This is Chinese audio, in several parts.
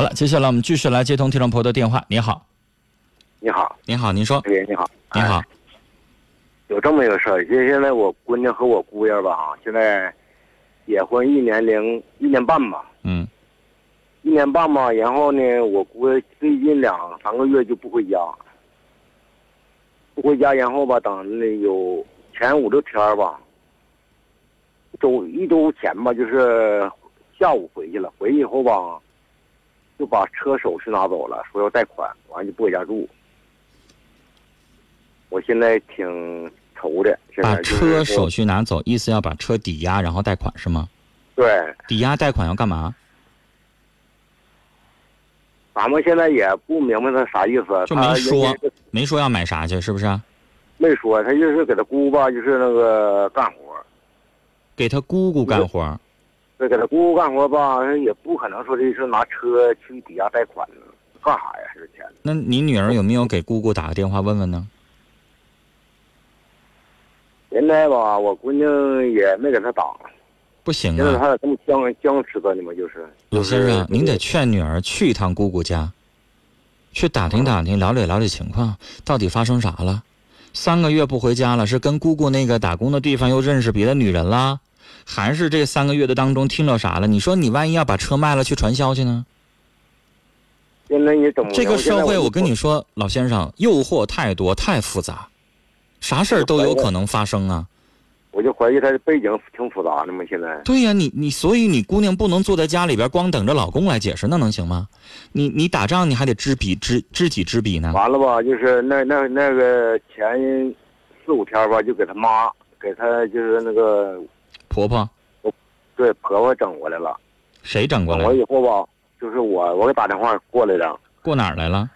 好了，接下来我们继续来接通听众朋友的电话。你好，你好，你好，您说，喂，你好，你好。哎，有这么一个事儿，就现在我姑娘和我姑爷吧，现在结婚一年零一年半吧，嗯。一年半吧，然后呢，我姑爷最近两三个月就不回家，不回家，然后吧，等那有前五六天儿吧，周一周前吧，就是下午回去了，回去以后吧，就把车手续拿走了，说要贷款，完就不回家住。我现在挺愁的，现把车手续拿走，意思要把车抵押，然后贷款是吗？对，抵押贷款要干嘛？咱们现在也不明白他啥意思，就没说没说要买啥去，是不是啊？没说，他就是给他姑吧，就是那个干活，给他姑姑干活给他姑干活吧，也不可能说这是拿车去抵押贷款干啥呀？这钱那你女儿有没有给姑姑打个电话问问呢？现在吧，我姑娘也没给他打，不行啊现在啊，他这么僵僵持着呢嘛，就是。老先生，您得劝女儿去一趟姑姑家，去打听打听，了解了解情况，到底发生啥了？三个月不回家了，是跟姑姑那个打工的地方又认识别的女人啦，还是这三个月的当中听到啥了？你说你万一要把车卖了去传销去呢？现在你怎么？这个社会，我跟你说，老先生，诱惑太多，太复杂，啥事儿都有可能发生啊。我就怀疑他的背景挺复杂的嘛。现在对呀、你你所以你姑娘不能坐在家里边光等着老公来解释，那能行吗？你你打仗你还得知彼知知己知彼呢。完了吧，就是那那那个前四五天吧，就给他妈给他就是那个婆婆对婆婆整过来了。谁整过来整完？以后吧，就是我我给打电话过来的，过哪儿来了？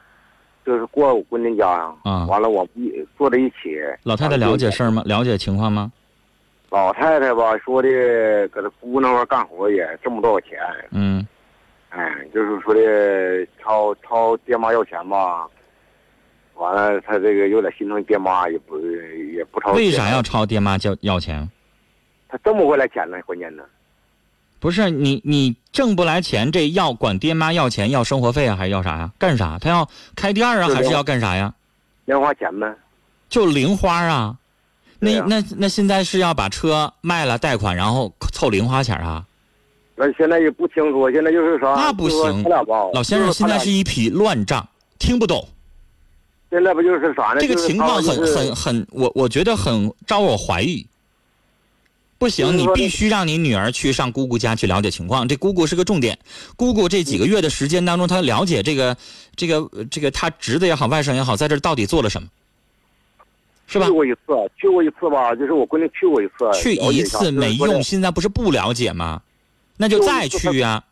就是过我闺女家呀。啊完了，我们一坐在一起。老太太了解事儿吗？了解情况吗？老太太吧说的，搁她姑那块儿干活也挣不多少钱，嗯，哎，就是说的朝朝爹妈要钱吧。完了，她这个有点心疼爹妈，也不也不朝。为啥要？朝爹妈要要钱？她挣不回来钱呢，关键呢。不是你你挣不来钱，这要管爹妈要钱要生活费啊，还是要啥呀？干啥？他要开店啊，还是要干啥呀？零花钱呗。就零花啊。那、那那现在是要把车卖了贷款，然后凑零花钱啊？那现在也不清楚，现在就是啥？那不行老先生，现在是一一匹乱账，听不懂。现在不就是啥呢？这个情况很很很，我我觉得很招我怀疑。不行，你必须让你女儿去上姑姑家去了解情况。这姑姑是个重点，姑姑这几个月的时间当中，她了解这个这个这个她侄子也好，外甥也好，在这到底做了什么，是吧去？过一次，去过一次吧，就是我闺女去过一次，去一次没。用，现在不是不了解吗？那就再去呀、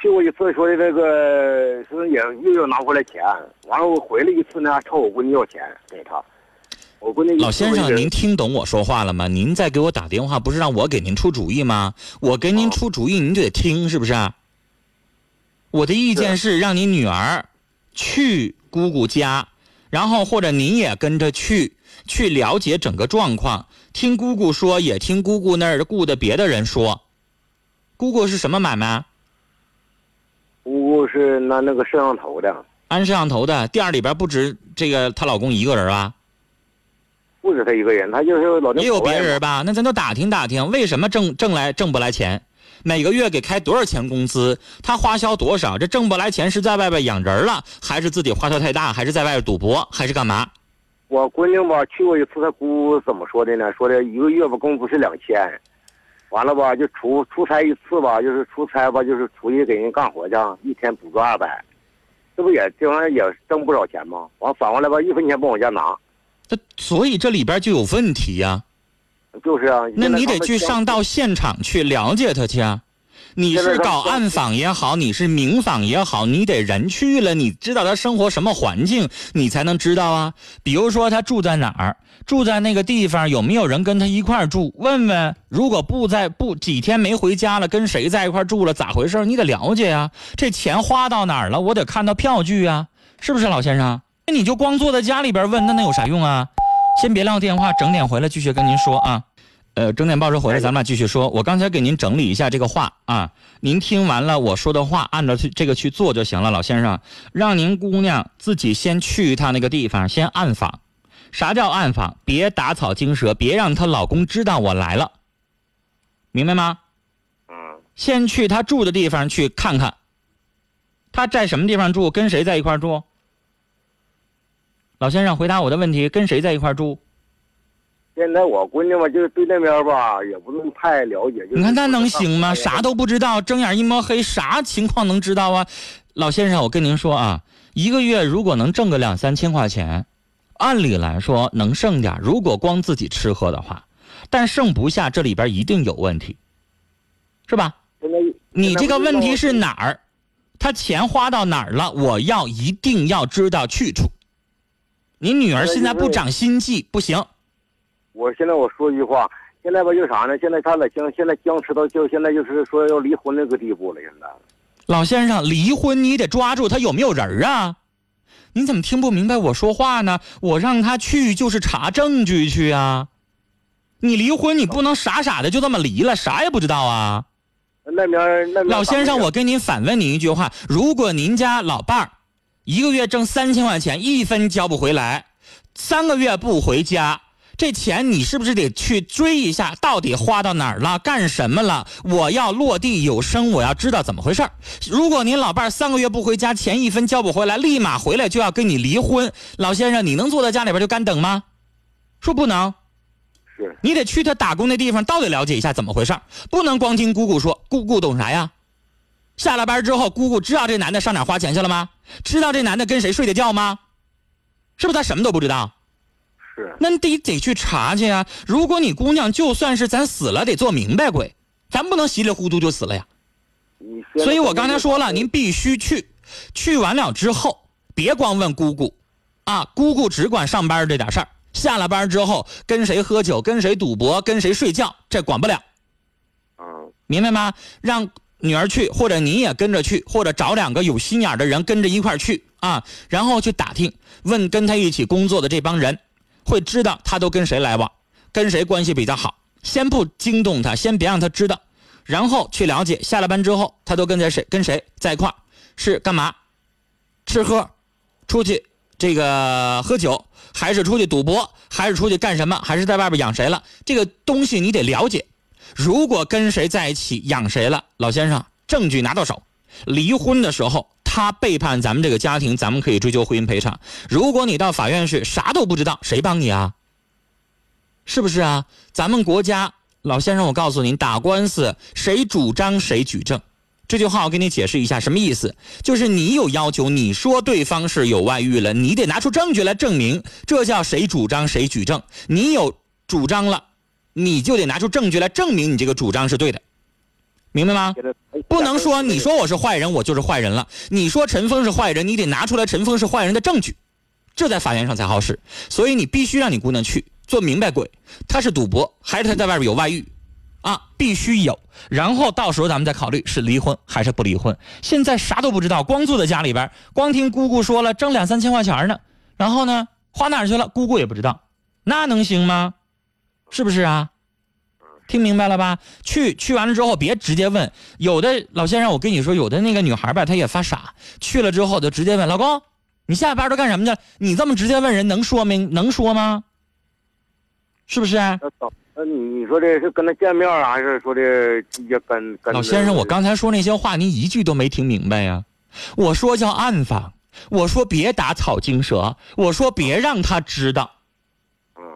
去过一次，说的这个说也又要拿回来钱，完了我回来一次呢，朝我闺女要钱给她。老先生，您听懂我说话了吗？您在给我打电话，不是让我给您出主意吗？我给您哦出主意，您就得听，是不是？我的意见是让你女儿去姑姑家，然后或者您也跟着去，去了解整个状况，听姑姑说，也听姑姑那儿雇的别的人说。姑姑是什么买卖？姑姑是那那个摄像头的，安摄像头的，店儿里边不止这个她老公一个人吧？不止他一个人，他就是老也有别人吧？那咱就打听打听，为什么挣挣来挣不来钱？每个月给开多少钱工资？他花销多少？这挣不来钱是在外边养人了，还是自己花销太大，还是在外边赌博，还是干嘛？我闺女吧去过一次，她姑怎么说的呢？说的一个月吧工资是两千，完了吧就出出差一次吧，就是出差吧，就是出去给人干活去，一天补助二百，这不也这玩意儿也挣不少钱吗？完反过来吧，一分钱不往家拿，这所以这里边就有问题呀、就是啊。那你得去上到现场去了解他去啊。你是搞暗访也好，你是明访也好，你得人去了，你知道他生活什么环境，你才能知道啊。比如说他住在哪儿，住在那个地方有没有人跟他一块儿住？问问，如果不在不几天没回家了，跟谁在一块儿住了，咋回事？你得了解呀、这钱花到哪儿了？我得看到票据啊，是不是老先生？那你就光坐在家里边问，那能有啥用啊？先别撂电话，整点回来继续跟您说啊。呃，整点报时回来，咱们俩继续说。我刚才给您整理一下这个话啊，您听完了我说的话，按照去这个去做就行了。老先生，让您姑娘自己先去一趟那个地方，先暗访。啥叫暗访？别打草惊蛇，别让她老公知道我来了，明白吗？嗯，先去她住的地方去看看，她在什么地方住，跟谁在一块住？老先生，回答我的问题，跟谁在一块住？现在我闺女吧，就是对那边吧，也不能太了解。你看那能行吗？啥都不知道，睁眼一摸黑，啥情况能知道啊？老先生，我跟您说啊，一个月如果能挣个两三千块钱，按理来说能剩点。如果光自己吃喝的话，但剩不下，这里边一定有问题，是吧？你这个问题是哪儿？他钱花到哪儿了？我要一定要知道去处。你女儿现在不长心计，不行。我现在我说一句话，现在吧就啥呢？现在他俩僵，现在僵持到就现在就是说要离婚那个地步了。现在，老先生，离婚你得抓住他有没有人啊？你怎么听不明白我说话呢？我让他去就是查证据去啊。你离婚你不能傻傻的就这么离了，啥也不知道啊。那边那老先生，我跟您反问您一句话：如果您家老伴儿一个月挣三千块钱，一分交不回来，三个月不回家。这钱你是不是得去追一下，到底花到哪儿了，干什么了？我要落地有声，我要知道怎么回事如果您老伴儿三个月不回家，钱一分交不回来，立马回来就要跟你离婚，老先生，你能坐在家里边就干等吗？说不能，是你得去他打工那地方，到底了解一下怎么回事不能光听姑姑说，姑姑懂啥呀？下了班之后，姑姑知道这男的上哪花钱去了吗？知道这男的跟谁睡的觉吗？是不是他什么都不知道？是那你得得去查去啊！如果你姑娘就算是咱死了，得做明白鬼，咱不能稀里糊涂就死了呀。所以我刚才说了，您必须去，去完了之后，别光问姑姑，啊，姑姑只管上班这点事儿，下了班之后跟谁喝酒、跟谁赌博、跟谁睡觉，这管不了。明白吗？让女儿去，或者你也跟着去，或者找两个有心眼的人跟着一块去啊，然后去打听，问跟他一起工作的这帮人。会知道他都跟谁来往，跟谁关系比较好。先不惊动他，先别让他知道，然后去了解。下了班之后，他都跟在谁跟谁在一块是干嘛？吃喝，出去这个喝酒，还是出去赌博，还是出去干什么？还是在外边养谁了？这个东西你得了解。如果跟谁在一起养谁了，老先生，证据拿到手，离婚的时候。他背叛咱们这个家庭，咱们可以追究婚姻赔偿。如果你到法院去啥都不知道，谁帮你啊？是不是啊？咱们国家老先生，我告诉您，打官司谁主张谁举证。这句话我给你解释一下，什么意思？就是你有要求，你说对方是有外遇了，你得拿出证据来证明，这叫谁主张谁举证。你有主张了，你就得拿出证据来证明你这个主张是对的。明白吗？不能说你说我是坏人，我就是坏人了。你说陈峰是坏人，你得拿出来陈峰是坏人的证据，这在法院上才好使。所以你必须让你姑娘去做明白鬼，他是赌博还是他在外边有外遇，啊，必须有。然后到时候咱们再考虑是离婚还是不离婚。现在啥都不知道，光坐在家里边，光听姑姑说了挣两三千块钱呢，然后呢花哪去了，姑姑也不知道，那能行吗？是不是啊？听明白了吧？去去完了之后，别直接问。有的老先生，我跟你说，有的那个女孩吧，她也发傻。去了之后就直接问老公：“你下班都干什么去了？”你这么直接问人，能说明能说吗？是不是？那你你说这是跟他见面啊，还是说的也跟跟？老先生，我刚才说那些话，您一句都没听明白呀。我说叫暗访，我说别打草惊蛇，我说别让他知道。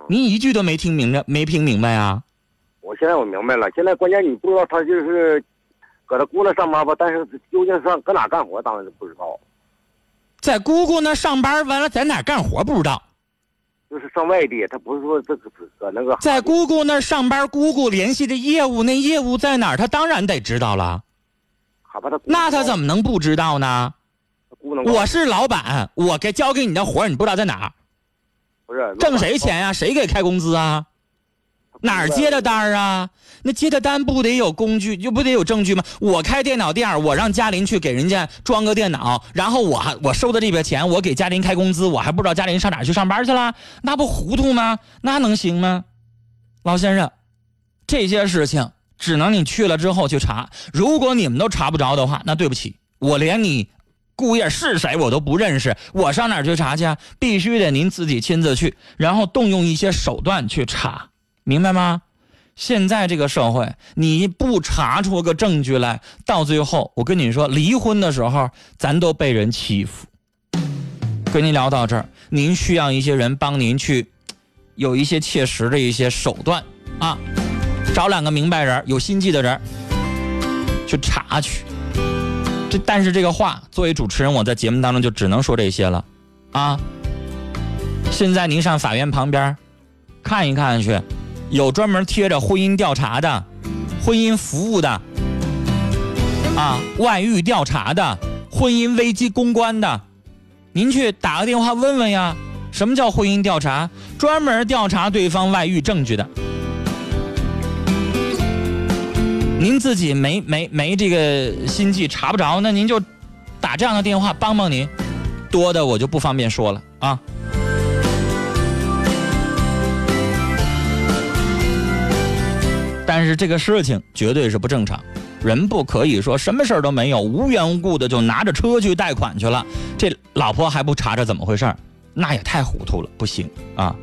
您一句都没听明白，没听明白啊？我现在我明白了，现在关键你不知道他就是搁他姑那上班吧，但是究竟上搁哪干活，当然不知道。在姑姑那上班，完了在哪干活不知道。就是上外地，他不是说这个搁那个。在姑姑那上班，姑姑联系的业务，那业务在哪儿？他当然得知道了。那他怎么能不知道呢？我是老板，我该交给你的活你不知道在哪儿？不是挣谁钱呀？谁给开工资啊？哪儿接的单啊？那接的单不得有工具，就不得有证据吗？我开电脑店，我让嘉林去给人家装个电脑，然后我还我收的这笔钱，我给嘉林开工资，我还不知道嘉林上哪儿去上班去了，那不糊涂吗？那能行吗？老先生，这些事情只能你去了之后去查。如果你们都查不着的话，那对不起，我连你姑爷是谁我都不认识，我上哪儿去查去？必须得您自己亲自去，然后动用一些手段去查，明白吗？现在这个社会，你不查出个证据来，到最后，我跟你说，离婚的时候，咱都被人欺负。跟您聊到这儿，您需要一些人帮您去，有一些切实的一些手段啊，找两个明白人、有心计的人去查去。这但是这个话，作为主持人，我在节目当中就只能说这些了啊。现在您上法院旁边看一看去。有专门贴着婚姻调查的、婚姻服务的、啊外遇调查的、婚姻危机公关的，您去打个电话问问呀。什么叫婚姻调查？专门调查对方外遇证据的。您自己没没没这个心计查不着，那您就打这样的电话帮帮您。多的我就不方便说了啊。但是这个事情绝对是不正常，人不可以说什么事儿都没有，无缘无故的就拿着车去贷款去了，这老婆还不查查怎么回事儿，那也太糊涂了，不行啊。